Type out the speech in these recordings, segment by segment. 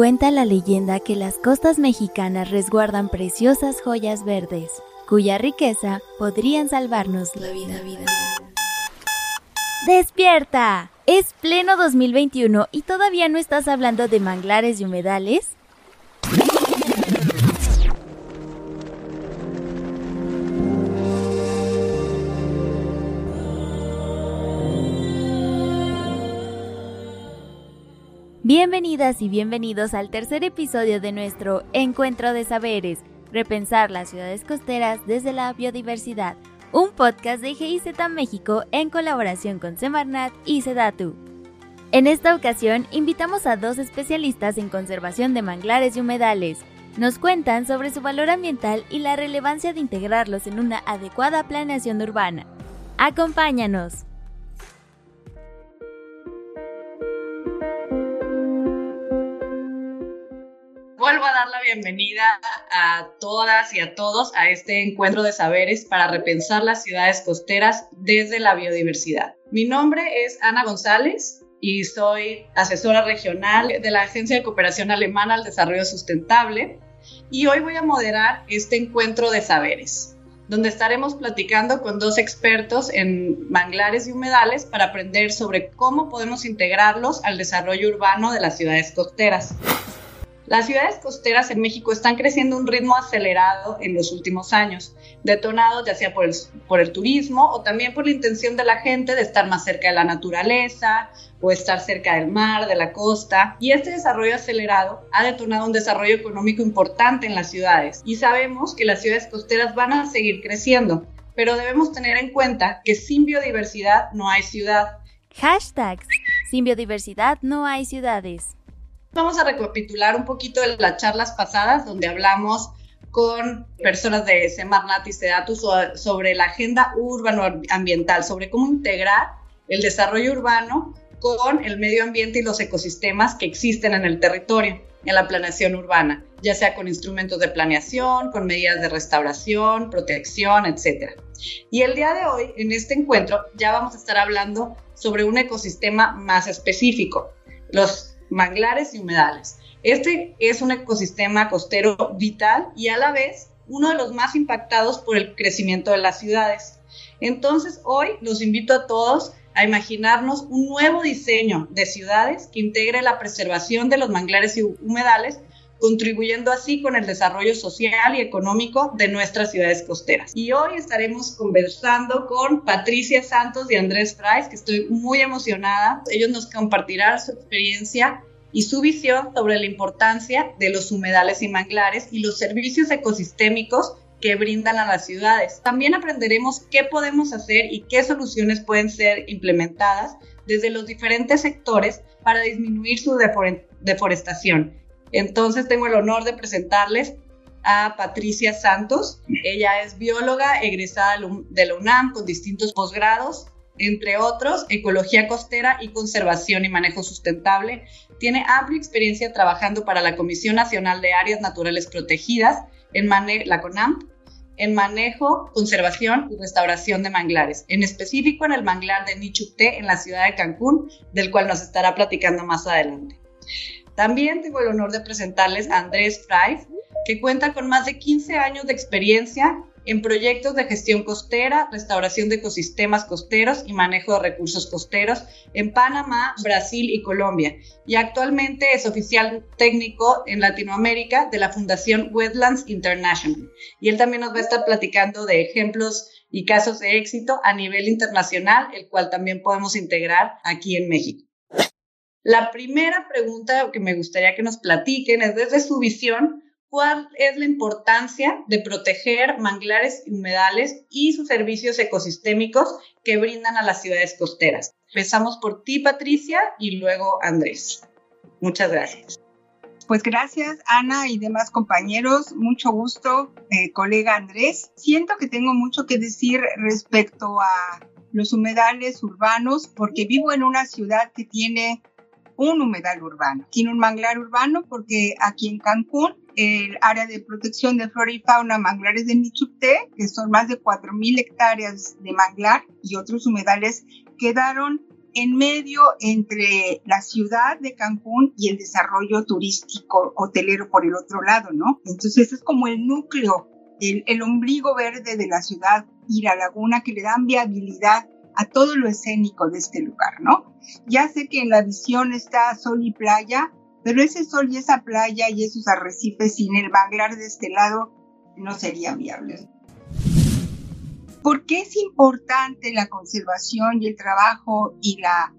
Cuenta la leyenda que las costas mexicanas resguardan preciosas joyas verdes, cuya riqueza podrían salvarnos la vida. vida. ¡Despierta! Es pleno 2021 y todavía no estás hablando de manglares y humedales. Bienvenidas y bienvenidos al tercer episodio de nuestro Encuentro de Saberes, repensar las ciudades costeras desde la biodiversidad, un podcast de GIZ México en colaboración con Semarnat y Sedatu. En esta ocasión invitamos a dos especialistas en conservación de manglares y humedales. Nos cuentan sobre su valor ambiental y la relevancia de integrarlos en una adecuada planeación urbana. Acompáñanos. Vuelvo a dar la bienvenida a todas y a todos a este encuentro de saberes para repensar las ciudades costeras desde la biodiversidad. Mi nombre es Ana González y soy asesora regional de la Agencia de Cooperación Alemana al Desarrollo Sustentable y hoy voy a moderar este encuentro de saberes donde estaremos platicando con dos expertos en manglares y humedales para aprender sobre cómo podemos integrarlos al desarrollo urbano de las ciudades costeras. Las ciudades costeras en México están creciendo a un ritmo acelerado en los últimos años, detonados ya sea por el, turismo o también por la intención de la gente de estar más cerca de la naturaleza o estar cerca del mar, de la costa. Y este desarrollo acelerado ha detonado un desarrollo económico importante en las ciudades. Y sabemos que las ciudades costeras van a seguir creciendo, pero debemos tener en cuenta que sin biodiversidad no hay ciudad. Hashtag, sin biodiversidad no hay ciudades. Vamos a recapitular un poquito de las charlas pasadas donde hablamos con personas de Semarnat y Sedatus sobre la agenda urbano-ambiental, sobre cómo integrar el desarrollo urbano con el medio ambiente y los ecosistemas que existen en el territorio, en la planeación urbana, ya sea con instrumentos de planeación, con medidas de restauración, protección, etc. Y el día de hoy, en este encuentro, ya vamos a estar hablando sobre un ecosistema más específico, los manglares y humedales. Este es un ecosistema costero vital y a la vez uno de los más impactados por el crecimiento de las ciudades. Entonces hoy los invito a todos a imaginarnos un nuevo diseño de ciudades que integre la preservación de los manglares y humedales contribuyendo así con el desarrollo social y económico de nuestras ciudades costeras. Y hoy estaremos conversando con Patricia Santos y Andrés Frais, que estoy muy emocionada. Ellos nos compartirán su experiencia y su visión sobre la importancia de los humedales y manglares y los servicios ecosistémicos que brindan a las ciudades. También aprenderemos qué podemos hacer y qué soluciones pueden ser implementadas desde los diferentes sectores para disminuir su deforestación entonces tengo el honor de presentarles a Patricia Santos. Ella es bióloga egresada de la UNAM con distintos posgrados, entre otros, ecología costera y conservación y manejo sustentable. Tiene amplia experiencia trabajando para la Comisión Nacional de Áreas Naturales Protegidas, en la CONAMP, en manejo, conservación y restauración de manglares, en específico en el manglar de Nichupté en la ciudad de Cancún, del cual nos estará platicando más adelante. También tengo el honor de presentarles a Andrés Fry, que cuenta con más de 15 años de experiencia en proyectos de gestión costera, restauración de ecosistemas costeros y manejo de recursos costeros en Panamá, Brasil y Colombia. Y actualmente es oficial técnico en Latinoamérica de la Fundación Wetlands International. Y él también nos va a estar platicando de ejemplos y casos de éxito a nivel internacional, el cual también podemos integrar aquí en México. La primera pregunta que me gustaría que nos platiquen es desde su visión, ¿cuál es la importancia de proteger manglares y humedales y sus servicios ecosistémicos que brindan a las ciudades costeras? Empezamos por ti, Patricia, y luego Andrés. Muchas gracias. Pues gracias, Ana y demás compañeros. Mucho gusto, eh, colega Andrés. Siento que tengo mucho que decir respecto a los humedales urbanos porque vivo en una ciudad que tiene un humedal urbano. Tiene un manglar urbano porque aquí en Cancún el área de protección de flora y fauna manglares de Nichupté, que son más de 4.000 hectáreas de manglar y otros humedales, quedaron en medio entre la ciudad de Cancún y el desarrollo turístico hotelero por el otro lado, ¿no? Entonces es como el núcleo, el, el ombligo verde de la ciudad y la laguna que le dan viabilidad a todo lo escénico de este lugar, ¿no? Ya sé que en la visión está sol y playa, pero ese sol y esa playa y esos arrecifes sin el manglar de este lado no sería viable. ¿Por qué es importante la conservación y el trabajo y la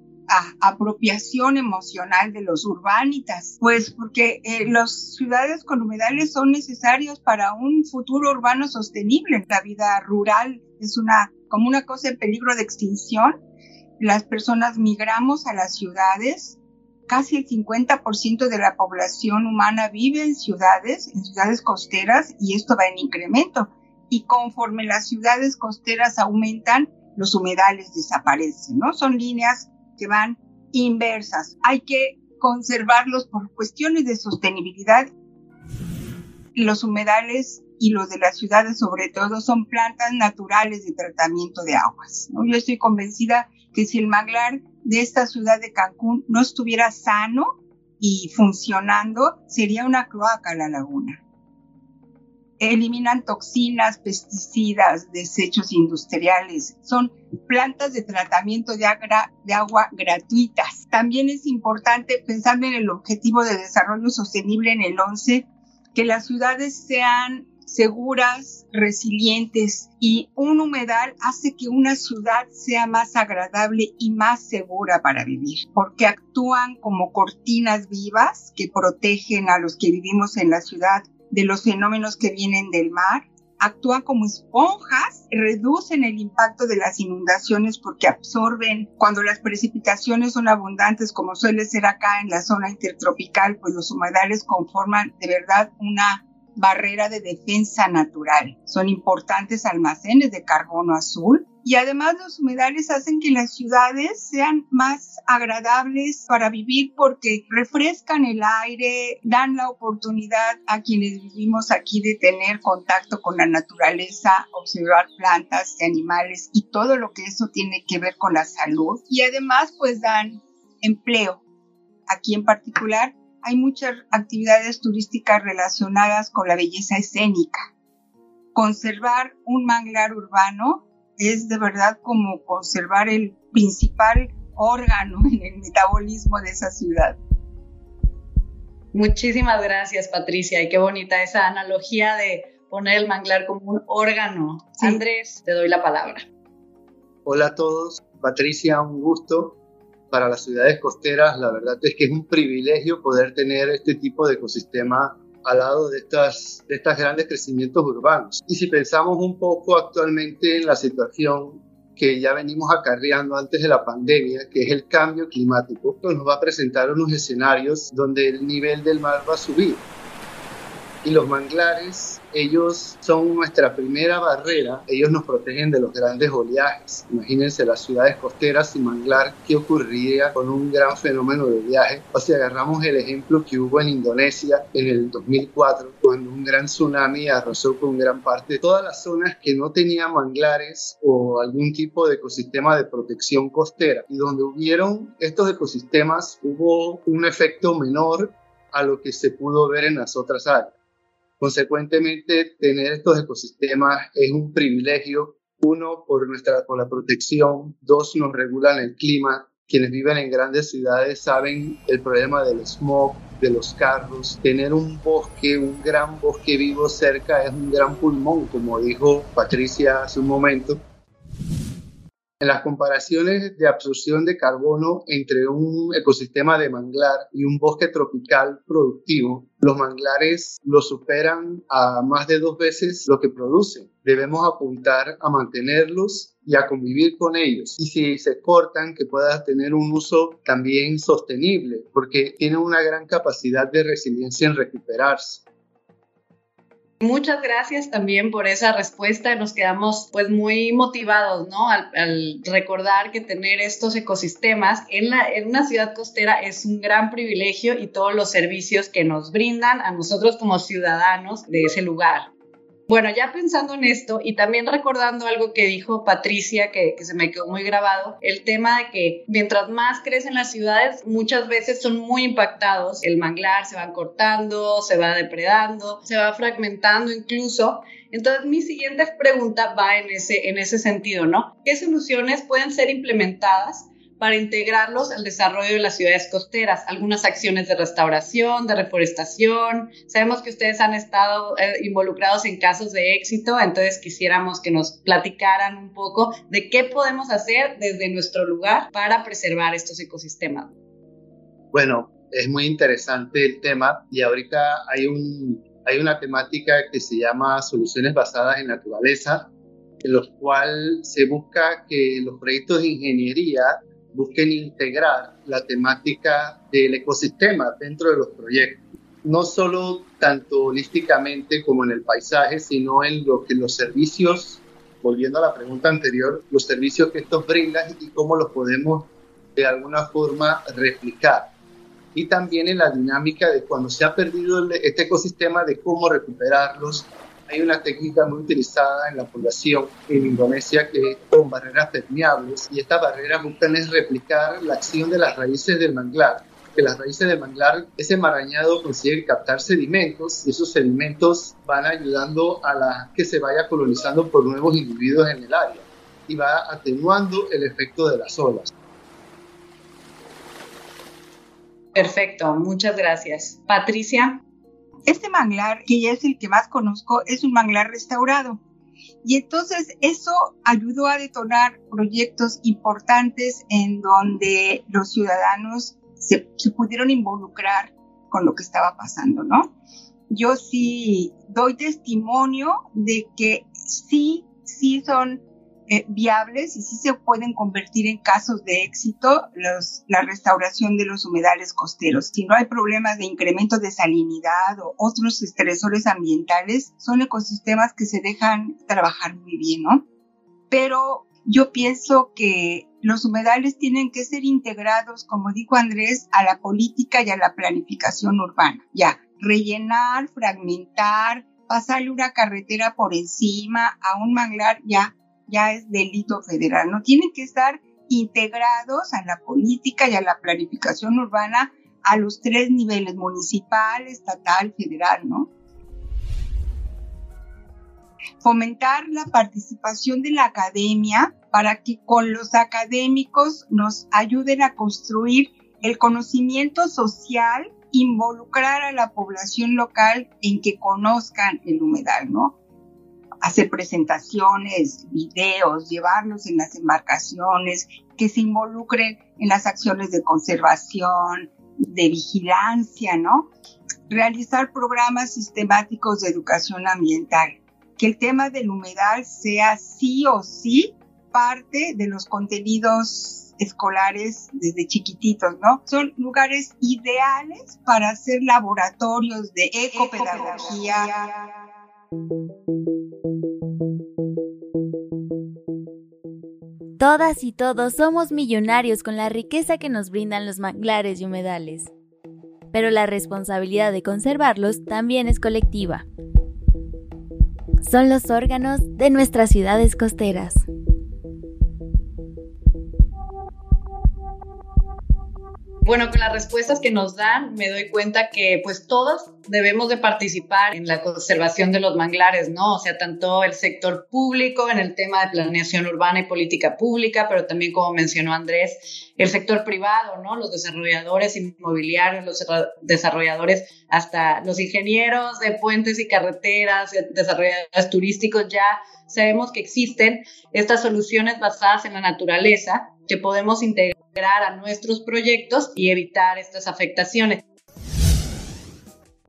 apropiación emocional de los urbanitas? Pues porque eh, las ciudades con humedales son necesarios para un futuro urbano sostenible. La vida rural es una como una cosa en peligro de extinción. Las personas migramos a las ciudades. Casi el 50% de la población humana vive en ciudades, en ciudades costeras, y esto va en incremento y conforme las ciudades costeras aumentan, los humedales desaparecen, ¿no? Son líneas que van inversas. Hay que conservarlos por cuestiones de sostenibilidad. Los humedales y los de las ciudades sobre todo son plantas naturales de tratamiento de aguas. ¿no? Yo estoy convencida que si el manglar de esta ciudad de Cancún no estuviera sano y funcionando, sería una cloaca la laguna eliminan toxinas, pesticidas, desechos industriales. Son plantas de tratamiento de, de, agua gratuitas. También es importante pensar en el objetivo de desarrollo sostenible en el 11, que las ciudades sean seguras, resilientes y un humedal hace que una ciudad sea más agradable y más segura para vivir, porque actúan como cortinas vivas que protegen a los que vivimos en la ciudad de los fenómenos que vienen del mar, actúan como esponjas, reducen el impacto de las inundaciones porque absorben. Cuando las precipitaciones son abundantes como suele ser acá en la zona intertropical, pues los humedales conforman de verdad una barrera de defensa natural. Son importantes almacenes de carbono azul y además los humedales hacen que las ciudades sean más agradables para vivir porque refrescan el aire, dan la oportunidad a quienes vivimos aquí de tener contacto con la naturaleza, observar plantas y animales y todo lo que eso tiene que ver con la salud y además pues dan empleo. Aquí en particular hay muchas actividades turísticas relacionadas con la belleza escénica. Conservar un manglar urbano es de verdad como conservar el principal órgano en el metabolismo de esa ciudad. Muchísimas gracias, Patricia, y qué bonita esa analogía de poner el manglar como un órgano. Andrés, te doy la palabra. Hola a todos, Patricia, un gusto para las ciudades costeras, la verdad es que es un privilegio poder tener este tipo de ecosistema al lado de estas, de estos grandes crecimientos urbanos. Y si pensamos un poco actualmente en la situación que ya venimos acarreando antes de la pandemia, que es el cambio climático, pues nos va a presentar unos escenarios donde el nivel del mar va a subir. Y los manglares ellos son nuestra primera barrera, ellos nos protegen de los grandes oleajes. Imagínense las ciudades costeras sin manglar, ¿qué ocurriría con un gran fenómeno de viaje? O si agarramos el ejemplo que hubo en Indonesia en el 2004, cuando un gran tsunami arrasó con gran parte todas las zonas que no tenían manglares o algún tipo de ecosistema de protección costera. Y donde hubieron estos ecosistemas, hubo un efecto menor a lo que se pudo ver en las otras áreas. Consecuentemente, tener estos ecosistemas es un privilegio. Uno, por, nuestra, por la protección. Dos, nos regulan el clima. Quienes viven en grandes ciudades saben el problema del smog, de los carros. Tener un bosque, un gran bosque vivo cerca es un gran pulmón, como dijo Patricia hace un momento. En las comparaciones de absorción de carbono entre un ecosistema de manglar y un bosque tropical productivo, los manglares lo superan a más de dos veces lo que producen. Debemos apuntar a mantenerlos y a convivir con ellos. Y si se cortan, que puedan tener un uso también sostenible, porque tienen una gran capacidad de resiliencia en recuperarse. Muchas gracias también por esa respuesta. Nos quedamos pues muy motivados, ¿no? Al, recordar que tener estos ecosistemas en, la, en una ciudad costera es un gran privilegio y todos los servicios que nos brindan a nosotros como ciudadanos de ese lugar. Bueno, ya pensando en esto y también recordando algo que dijo Patricia, que, se me quedó muy grabado, el tema de que mientras más crecen las ciudades, muchas veces son muy impactados. El manglar se va cortando, se va depredando, se va fragmentando incluso. Entonces, mi siguiente pregunta va en ese, en ese sentido, ¿no? ¿Qué soluciones pueden ser implementadas para integrarlos al desarrollo de las ciudades costeras, algunas acciones de restauración, de reforestación. Sabemos que ustedes han estado eh, involucrados en casos de éxito, entonces quisiéramos que nos platicaran un poco de qué podemos hacer desde nuestro lugar para preservar estos ecosistemas. Bueno, es muy interesante el tema y ahorita hay, hay una temática que se llama soluciones basadas en naturaleza, en los cuales se busca que los proyectos de ingeniería busquen integrar la temática del ecosistema dentro de los proyectos, no solo tanto holísticamente como en el paisaje, sino en lo que los servicios, volviendo a la pregunta anterior, los servicios que estos brindan y cómo los podemos de alguna forma replicar. Y también en la dinámica de cuando se ha perdido este ecosistema, de cómo recuperarlos hay una técnica muy utilizada en la población en Indonesia que es con barreras permeables y estas barreras buscan es replicar la acción de las raíces del manglar que las raíces del manglar, ese marañado consigue captar sedimentos y esos sedimentos van ayudando a la que se vaya colonizando por nuevos individuos en el área y va atenuando el efecto de las olas. Perfecto, muchas gracias. Patricia. Este manglar, que ya es el que más conozco, es un manglar restaurado. Y entonces eso ayudó a detonar proyectos importantes en donde los ciudadanos se, pudieron involucrar con lo que estaba pasando, ¿no? Yo sí doy testimonio de que sí, sí son eh, viables y sí se pueden convertir en casos de éxito la restauración de los humedales costeros. Si no hay problemas de incremento de salinidad o otros estresores ambientales, son ecosistemas que se dejan trabajar muy bien, ¿no? Pero yo pienso que los humedales tienen que ser integrados, como dijo Andrés, a la política y a la planificación urbana. Ya, rellenar, fragmentar, pasarle una carretera por encima a un manglar, ya ya es delito federal, ¿no? Tienen que estar integrados a la política y a la planificación urbana a los tres niveles, municipal, estatal, federal, ¿no? Fomentar la participación de la academia para que con los académicos nos ayuden a construir el conocimiento social, involucrar a la población local en que conozcan el humedal, ¿no? Hacer presentaciones, videos, llevarlos en las embarcaciones, que se involucren en las acciones de conservación, de vigilancia, ¿no? Realizar programas sistemáticos de educación ambiental. Que el tema del humedal sea sí o sí parte de los contenidos escolares desde chiquititos, ¿no? Son lugares ideales para hacer laboratorios de ecopedagogía. Todas y todos somos millonarios con la riqueza que nos brindan los manglares y humedales. Pero la responsabilidad de conservarlos también es colectiva. Son los órganos de nuestras ciudades costeras. Bueno, con las respuestas que nos dan, me doy cuenta que pues todos debemos de participar en la conservación de los manglares, ¿no? O sea, tanto el sector público en el tema de planeación urbana y política pública, pero también como mencionó Andrés, el sector privado, ¿no? Los desarrolladores inmobiliarios, los desarrolladores, hasta los ingenieros de puentes y carreteras, desarrolladores turísticos, ya sabemos que existen estas soluciones basadas en la naturaleza que podemos integrar a nuestros proyectos y evitar estas afectaciones.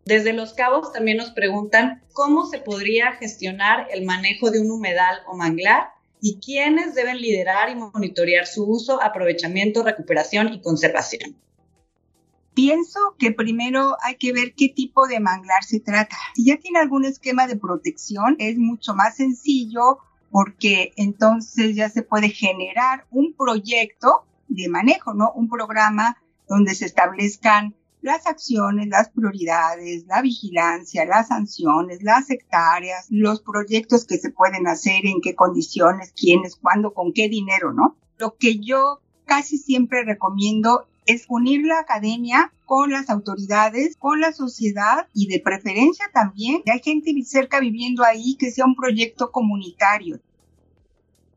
Desde Los Cabos también nos preguntan cómo se podría gestionar el manejo de un humedal o manglar y quiénes deben liderar y monitorear su uso, aprovechamiento, recuperación y conservación. Pienso que primero hay que ver qué tipo de manglar se trata. Si ya tiene algún esquema de protección, es mucho más sencillo porque entonces ya se puede generar un proyecto de manejo, ¿no? Un programa donde se establezcan las acciones, las prioridades, la vigilancia, las sanciones, las hectáreas, los proyectos que se pueden hacer, en qué condiciones, quiénes, cuándo, con qué dinero, ¿no? Lo que yo casi siempre recomiendo es unir la academia con las autoridades, con la sociedad y de preferencia también hay gente cerca viviendo ahí que sea un proyecto comunitario.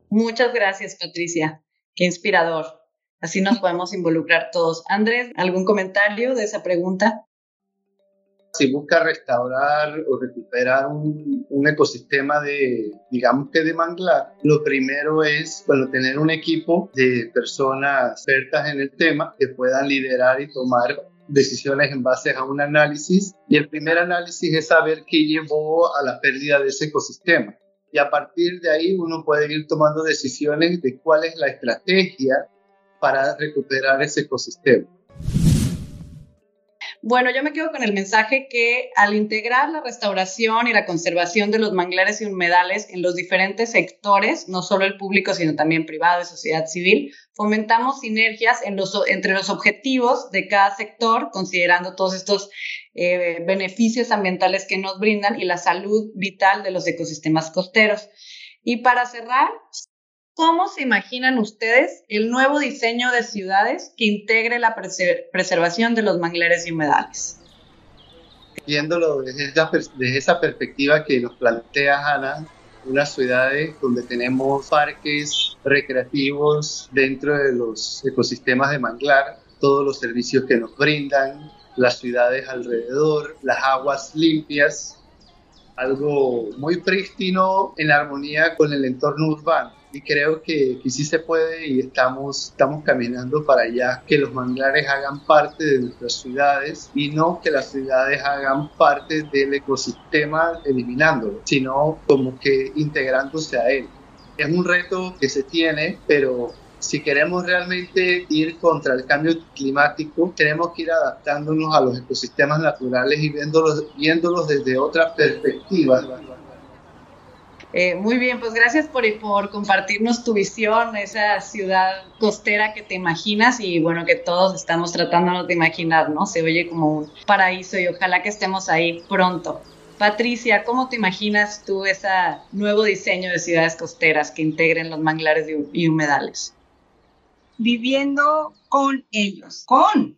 Muchas gracias, Patricia. Qué inspirador. Así nos podemos involucrar todos. Andrés, ¿algún comentario de esa pregunta? Si busca restaurar o recuperar un, ecosistema de, digamos que de manglar, lo primero es, bueno, tener un equipo de personas expertas en el tema que puedan liderar y tomar decisiones en base a un análisis. Y el primer análisis es saber qué llevó a la pérdida de ese ecosistema. Y a partir de ahí uno puede ir tomando decisiones de cuál es la estrategia para recuperar ese ecosistema. Bueno, yo me quedo con el mensaje que al integrar la restauración y la conservación de los manglares y humedales en los diferentes sectores, no solo el público, sino también privado y sociedad civil, fomentamos sinergias entre los objetivos de cada sector, considerando todos estos eh, beneficios ambientales que nos brindan y la salud vital de los ecosistemas costeros. Y para cerrar, ¿Cómo se imaginan ustedes el nuevo diseño de ciudades que integre la preservación de los manglares y humedales? Viéndolo desde esa, perspectiva que nos plantea Ana, unas ciudades donde tenemos parques recreativos dentro de los ecosistemas de manglar, todos los servicios que nos brindan, las ciudades alrededor, las aguas limpias, algo muy prístino en armonía con el entorno urbano y creo que, que, sí se puede y estamos, estamos caminando para allá, que los manglares hagan parte de nuestras ciudades y no que las ciudades hagan parte del ecosistema eliminándolo, sino como que integrándose a él. Es un reto que se tiene, pero si queremos realmente ir contra el cambio climático, tenemos que ir adaptándonos a los ecosistemas naturales y viéndolos, viéndolos desde otra perspectiva eh, muy bien, pues gracias por, por compartirnos tu visión, esa ciudad costera que te imaginas y bueno, que todos estamos tratándonos de imaginar, ¿no? Se oye como un paraíso y ojalá que estemos ahí pronto. Patricia, ¿cómo te imaginas tú ese nuevo diseño de ciudades costeras que integren los manglares y humedales? Viviendo con ellos, con,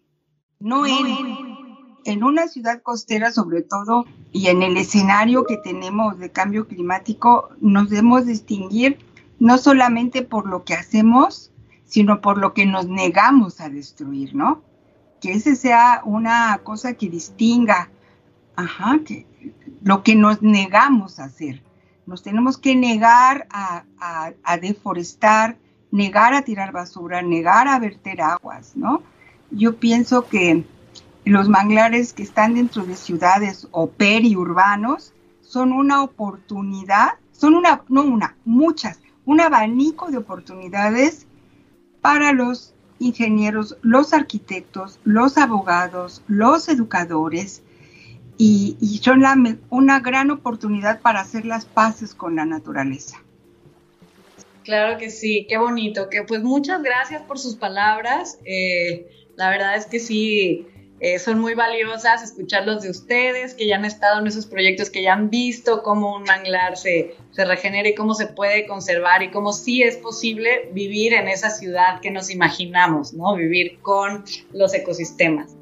no, en en una ciudad costera sobre todo y en el escenario que tenemos de cambio climático, nos debemos distinguir no solamente por lo que hacemos, sino por lo que nos negamos a destruir, ¿no? Que ese sea una cosa que distinga, ajá, que lo que nos negamos a hacer. Nos tenemos que negar a deforestar, negar a tirar basura, negar a verter aguas, ¿no? Yo pienso que los manglares que están dentro de ciudades o periurbanos son una oportunidad, son una, no una, muchas, un abanico de oportunidades para los ingenieros, los arquitectos, los abogados, los educadores, y, son una gran oportunidad para hacer las paces con la naturaleza. Claro que sí, qué bonito. Que pues muchas gracias por sus palabras. Eh, la verdad es que sí, eh, son muy valiosas escucharlos de ustedes, que ya han estado en esos proyectos, que ya han visto cómo un manglar se, se regenera y cómo se puede conservar y cómo sí es posible vivir en esa ciudad que nos imaginamos, ¿no? Vivir con los ecosistemas.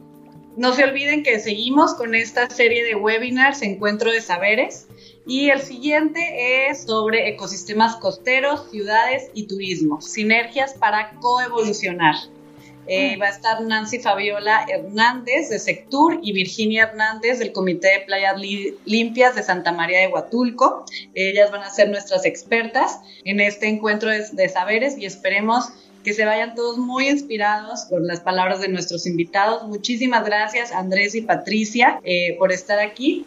No se olviden que seguimos con esta serie de webinars, Encuentro de Saberes, y el siguiente es sobre ecosistemas costeros, ciudades y turismo, sinergias para coevolucionar. Eh, va a estar Nancy Fabiola Hernández de Sectur y Virginia Hernández del Comité de Playas Limpias de Santa María de Huatulco. Ellas van a ser nuestras expertas en este encuentro de, saberes y esperemos que se vayan todos muy inspirados por las palabras de nuestros invitados. Muchísimas gracias Andrés y Patricia eh, por estar aquí.